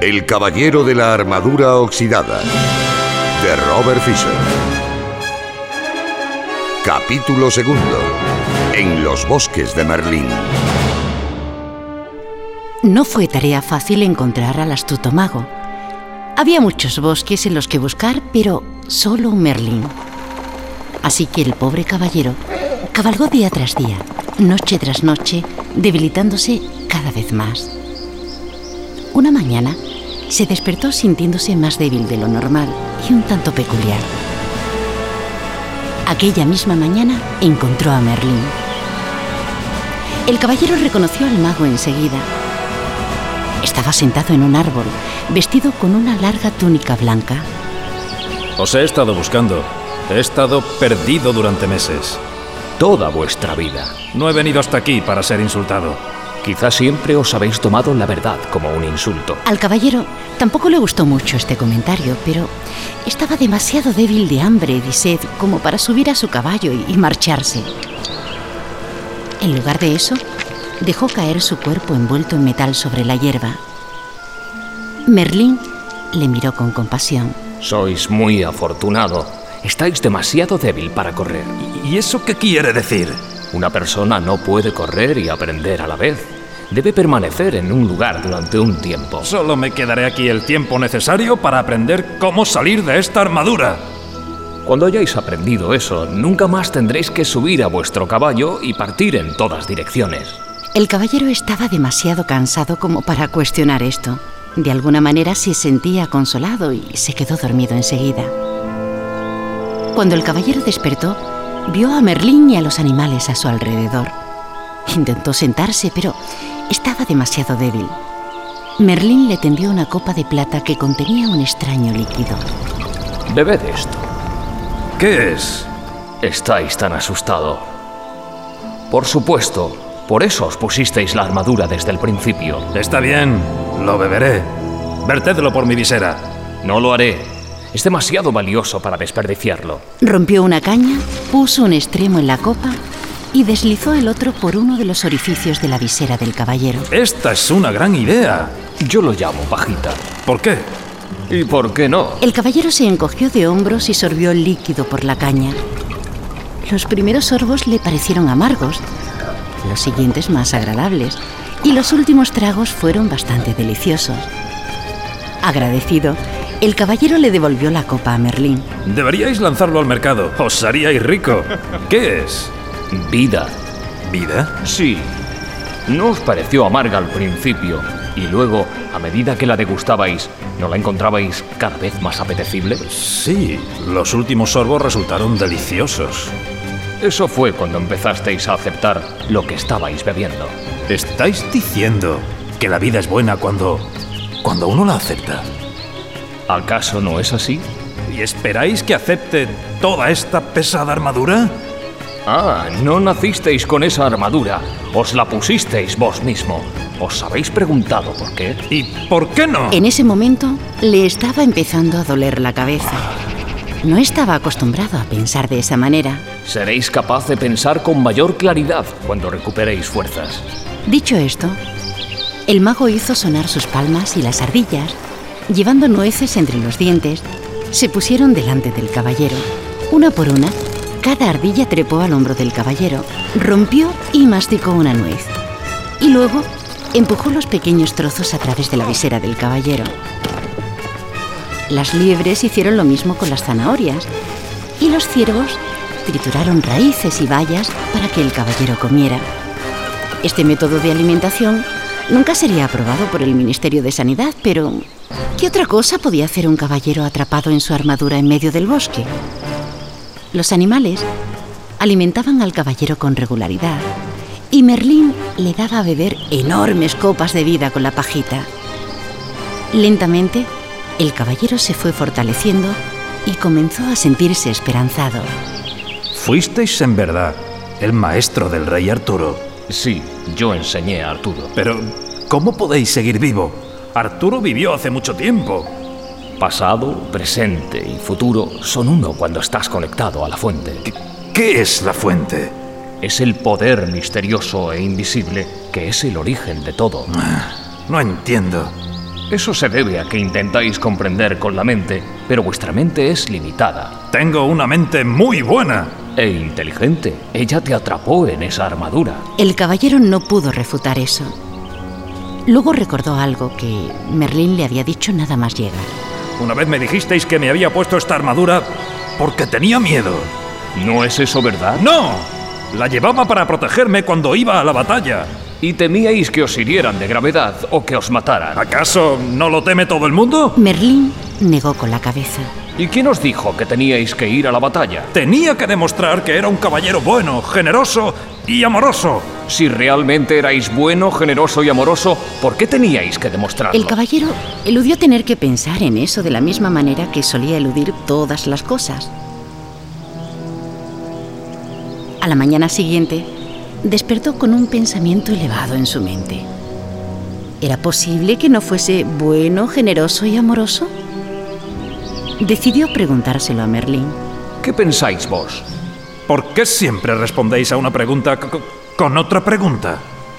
El Caballero de la Armadura Oxidada de Robert Fisher. Capítulo segundo. En los bosques de Merlín. No fue tarea fácil encontrar al astuto mago. Había muchos bosques en los que buscar, pero solo Merlín. Así que el pobre caballero cabalgó día tras día, noche tras noche, debilitándose cada vez más. Una mañana se despertó sintiéndose más débil de lo normal y un tanto peculiar. Aquella misma mañana encontró a Merlín. El caballero reconoció al mago enseguida. Estaba sentado en un árbol, vestido con una larga túnica blanca. Os he estado buscando. He estado perdido durante meses. Toda vuestra vida. No he venido hasta aquí para ser insultado. Quizás siempre os habéis tomado la verdad como un insulto. Al caballero tampoco le gustó mucho este comentario, pero estaba demasiado débil de hambre y de sed como para subir a su caballo y marcharse. En lugar de eso, dejó caer su cuerpo envuelto en metal sobre la hierba. Merlín le miró con compasión. Sois muy afortunado. Estáis demasiado débil para correr. ¿Y eso qué quiere decir? Una persona no puede correr y aprender a la vez. Debe permanecer en un lugar durante un tiempo. Solo me quedaré aquí el tiempo necesario para aprender cómo salir de esta armadura. Cuando hayáis aprendido eso, nunca más tendréis que subir a vuestro caballo y partir en todas direcciones. El caballero estaba demasiado cansado como para cuestionar esto. De alguna manera se sentía consolado y se quedó dormido enseguida. Cuando el caballero despertó, vio a Merlín y a los animales a su alrededor. Intentó sentarse, pero estaba demasiado débil. Merlín le tendió una copa de plata que contenía un extraño líquido. Bebed esto. ¿Qué es? Estáis tan asustado. Por supuesto, por eso os pusisteis la armadura desde el principio. Está bien, lo beberé. Vertedlo por mi visera. No lo haré. Es demasiado valioso para desperdiciarlo. Rompió una caña, puso un extremo en la copa y deslizó el otro por uno de los orificios de la visera del caballero. Esta es una gran idea. Yo lo llamo pajita. ¿Por qué? ¿Y por qué no? El caballero se encogió de hombros y sorbió el líquido por la caña. Los primeros sorbos le parecieron amargos, los siguientes más agradables, y los últimos tragos fueron bastante deliciosos. Agradecido, el caballero le devolvió la copa a Merlín. Deberíais lanzarlo al mercado. Os haríais rico. ¿Qué es? Vida. ¿Vida? Sí. ¿No os pareció amarga al principio? Y luego, a medida que la degustabais, ¿no la encontrabais cada vez más apetecible? Sí, los últimos sorbos resultaron deliciosos. Eso fue cuando empezasteis a aceptar lo que estabais bebiendo. ¿Estáis diciendo que la vida es buena cuando... cuando uno la acepta? ¿Acaso no es así? ¿Y esperáis que acepte toda esta pesada armadura? Ah, no nacisteis con esa armadura. Os la pusisteis vos mismo. ¿Os habéis preguntado por qué? ¿Y por qué no? En ese momento le estaba empezando a doler la cabeza. No estaba acostumbrado a pensar de esa manera. Seréis capaz de pensar con mayor claridad cuando recuperéis fuerzas. Dicho esto, el mago hizo sonar sus palmas y las ardillas, llevando nueces entre los dientes, se pusieron delante del caballero. Una por una, cada ardilla trepó al hombro del caballero, rompió y masticó una nuez. Y luego empujó los pequeños trozos a través de la visera del caballero. Las liebres hicieron lo mismo con las zanahorias y los ciervos trituraron raíces y bayas para que el caballero comiera. Este método de alimentación nunca sería aprobado por el Ministerio de Sanidad, pero ¿qué otra cosa podía hacer un caballero atrapado en su armadura en medio del bosque? Los animales alimentaban al caballero con regularidad y Merlín le daba a beber enormes copas de vida con la pajita. Lentamente, el caballero se fue fortaleciendo y comenzó a sentirse esperanzado. Fuisteis en verdad el maestro del rey Arturo. Sí, yo enseñé a Arturo. Pero, ¿cómo podéis seguir vivo? Arturo vivió hace mucho tiempo. Pasado, presente y futuro son uno cuando estás conectado a la fuente. ¿Qué, qué es la fuente? Es el poder misterioso e invisible que es el origen de todo. No entiendo. Eso se debe a que intentáis comprender con la mente, pero vuestra mente es limitada Tengo una mente muy buena. E inteligente. Ella te atrapó en esa armadura. El caballero no pudo refutar eso. Luego recordó algo que Merlín le había dicho nada más llegar. Una vez me dijisteis que me había puesto esta armadura porque tenía miedo. ¿No es eso verdad? ¡No! La llevaba para protegerme cuando iba a la batalla. ¿Y temíais que os hirieran de gravedad o que os mataran? ¿Acaso no lo teme todo el mundo? Merlín negó con la cabeza. ¿Y quién os dijo que teníais que ir a la batalla? Tenía que demostrar que era un caballero bueno, generoso y amoroso. Si realmente erais bueno, generoso y amoroso, ¿por qué teníais que demostrarlo? El caballero eludió tener que pensar en eso de la misma manera que solía eludir todas las cosas. A la mañana siguiente, despertó con un pensamiento elevado en su mente. ¿Era posible que no fuese bueno, generoso y amoroso? Decidió preguntárselo a Merlín. ¿Qué pensáis vos? ¿Por qué siempre respondéis a una pregunta con otra pregunta?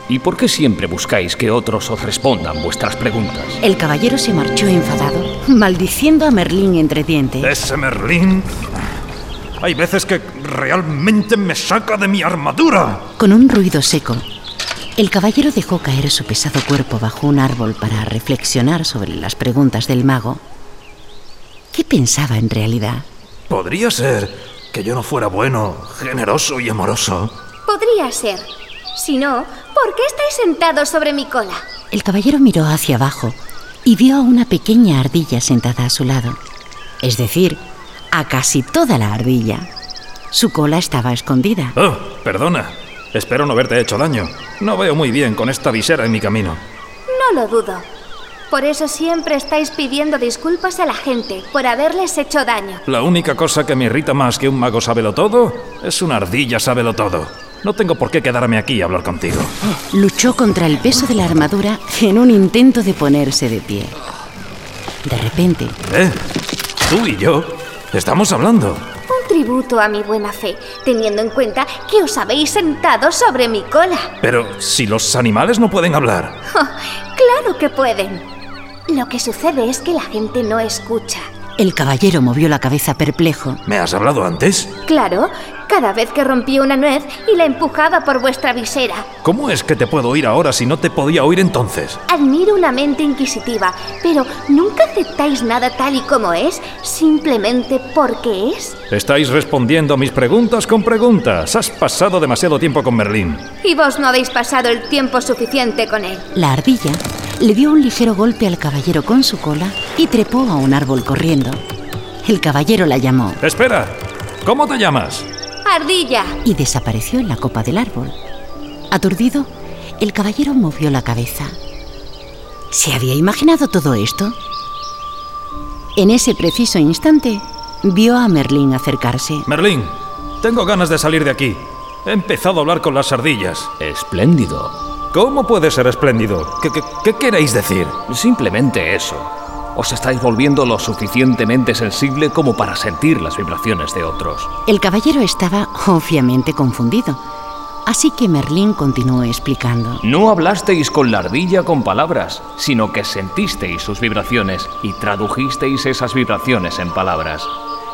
¿Y por qué siempre buscáis que otros os respondan vuestras preguntas? El caballero se marchó enfadado, maldiciendo a Merlín entre dientes. Ese Merlín... Hay veces que realmente me saca de mi armadura. Con un ruido seco, el caballero dejó caer su pesado cuerpo bajo un árbol para reflexionar sobre las preguntas del mago. ¿Qué pensaba en realidad? Podría ser que yo no fuera bueno, generoso y amoroso. Podría ser. Si no, ¿por qué estáis sentados sobre mi cola? El caballero miró hacia abajo y vio a una pequeña ardilla sentada a su lado. Es decir, a casi toda la ardilla. Su cola estaba escondida. Oh, perdona. Espero no haberte hecho daño. No veo muy bien con esta visera en mi camino. No lo dudo. Por eso siempre estáis pidiendo disculpas a la gente por haberles hecho daño. La única cosa que me irrita más que un mago sábelo todo es una ardilla sábelo todo. No tengo por qué quedarme aquí a hablar contigo. Luchó contra el peso de la armadura en un intento de ponerse de pie. De repente, ¿Eh? Tú y yo estamos hablando. Un tributo a mi buena fe, teniendo en cuenta que os habéis sentado sobre mi cola. Pero si los animales no pueden hablar. Oh, claro que pueden. Lo que sucede es que la gente no escucha. el caballero movió la cabeza perplejo. ¿Me has hablado antes? Claro, cada vez que rompía una nuez y la empujaba por vuestra visera. ¿Cómo es que te puedo oír ahora si no te podía oír entonces? Admiro una mente inquisitiva, pero nunca aceptáis nada tal y como es, simplemente porque es. Estáis respondiendo a mis preguntas con preguntas. Has pasado demasiado tiempo con Merlín. Y vos no habéis pasado el tiempo suficiente con él. La ardilla le dio un ligero golpe al caballero con su cola y trepó a un árbol corriendo. El caballero la llamó Espera, ¿cómo te llamas? Ardilla. y desapareció en la copa del árbol. Aturdido, el caballero movió la cabeza. ¿Se había imaginado todo esto? En ese preciso instante, vio a Merlín acercarse. Merlín, tengo ganas de salir de aquí. He empezado a hablar con las ardillas. Espléndido. ¿Cómo puede ser espléndido? ¿Qué, qué, qué queréis decir? Simplemente eso. Os estáis volviendo lo suficientemente sensible como para sentir las vibraciones de otros. El caballero estaba obviamente confundido, así que Merlín continuó explicando. No hablasteis con la ardilla con palabras, sino que sentisteis sus vibraciones y tradujisteis esas vibraciones en palabras.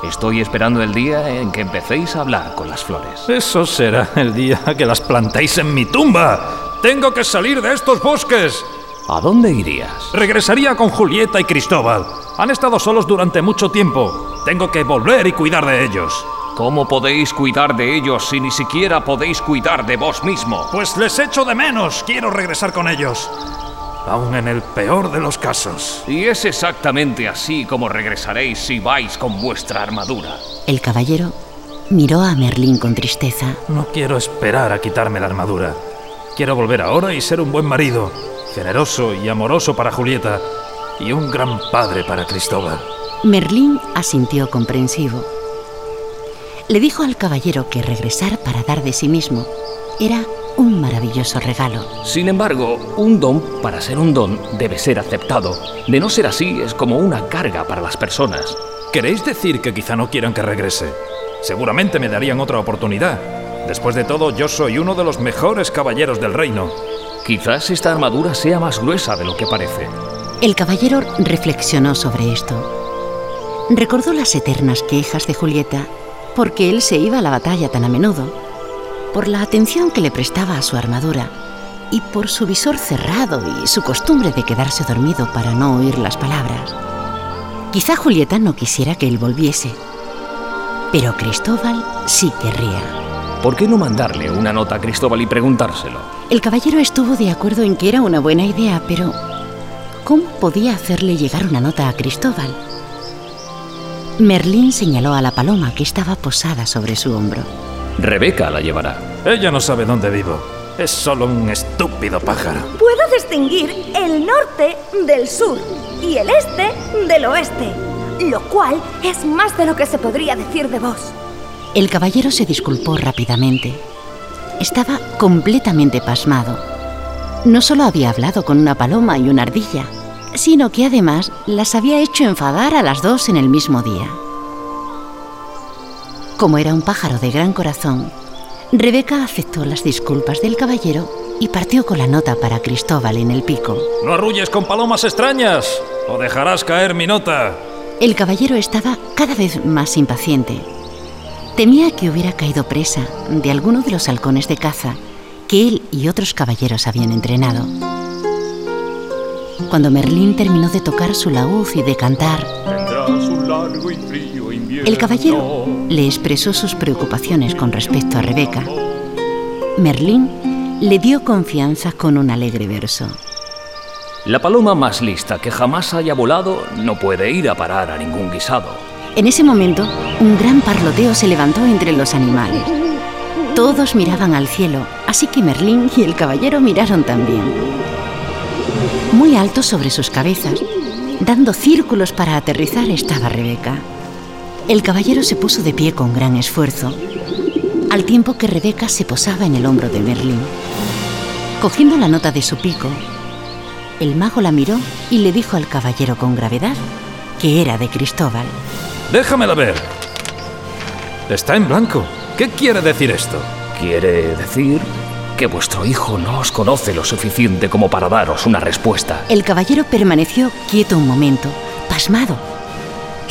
Estoy esperando el día en que empecéis a hablar con las flores. Eso será el día que las plantéis en mi tumba. Tengo que salir de estos bosques. ¿A dónde irías? Regresaría con Julieta y Cristóbal. Han estado solos durante mucho tiempo. Tengo que volver y cuidar de ellos. ¿Cómo podéis cuidar de ellos si ni siquiera podéis cuidar de vos mismo? Pues les echo de menos. Quiero regresar con ellos. Aún en el peor de los casos. Y es exactamente así como regresaréis si vais con vuestra armadura. El caballero miró a Merlín con tristeza. No quiero esperar a quitarme la armadura. Quiero volver ahora y ser un buen marido, generoso y amoroso para Julieta y un gran padre para Cristóbal. Merlín asintió comprensivo. Le dijo al caballero que regresar para dar de sí mismo era un maravilloso regalo. Sin embargo, un don, para ser un don, debe ser aceptado. De no ser así, es como una carga para las personas. ¿Queréis decir que quizá no quieran que regrese? Seguramente me darían otra oportunidad. Después de todo, yo soy uno de los mejores caballeros del reino. Quizás esta armadura sea más gruesa de lo que parece. El caballero reflexionó sobre esto. Recordó las eternas quejas de Julieta porque él se iba a la batalla tan a menudo, por la atención que le prestaba a su armadura y por su visor cerrado y su costumbre de quedarse dormido para no oír las palabras. Quizá Julieta no quisiera que él volviese, pero Cristóbal sí querría. ¿Por qué no mandarle una nota a Cristóbal y preguntárselo? El caballero estuvo de acuerdo en que era una buena idea, pero ¿cómo podía hacerle llegar una nota a Cristóbal? Merlín señaló a la paloma que estaba posada sobre su hombro. Rebeca la llevará. Ella no sabe dónde vivo. Es solo un estúpido pájaro. Puedo distinguir el norte del sur y el este del oeste, lo cual es más de lo que se podría decir de vos. El caballero se disculpó rápidamente. Estaba completamente pasmado. No solo había hablado con una paloma y una ardilla, sino que además las había hecho enfadar a las dos en el mismo día. Como era un pájaro de gran corazón, Rebeca aceptó las disculpas del caballero y partió con la nota para Cristóbal en el pico. No arrulles con palomas extrañas o dejarás caer mi nota. El caballero estaba cada vez más impaciente. Temía que hubiera caído presa de alguno de los halcones de caza que él y otros caballeros habían entrenado. Cuando Merlín terminó de tocar su laúd y de cantar, el caballero le expresó sus preocupaciones con respecto a Rebeca. Merlín le dio confianza con un alegre verso. La paloma más lista que jamás haya volado no puede ir a parar a ningún guisado. En ese momento, un gran parloteo se levantó entre los animales. Todos miraban al cielo, así que Merlín y el caballero miraron también. Muy alto sobre sus cabezas, dando círculos para aterrizar, estaba Rebeca. El caballero se puso de pie con gran esfuerzo, al tiempo que Rebeca se posaba en el hombro de Merlín. Cogiendo la nota de su pico, el mago la miró y le dijo al caballero con gravedad que era de Cristóbal. Déjamela ver. Está en blanco. ¿Qué quiere decir esto? Quiere decir que vuestro hijo no os conoce lo suficiente como para daros una respuesta. El caballero permaneció quieto un momento, pasmado.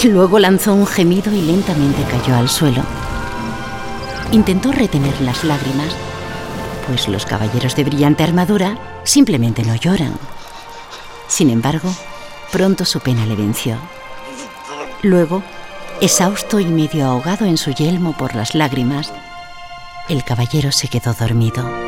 Luego lanzó un gemido y lentamente cayó al suelo. Intentó retener las lágrimas, pues los caballeros de brillante armadura simplemente no lloran. Sin embargo, pronto su pena le venció. Luego, exhausto y medio ahogado en su yelmo por las lágrimas, el caballero se quedó dormido.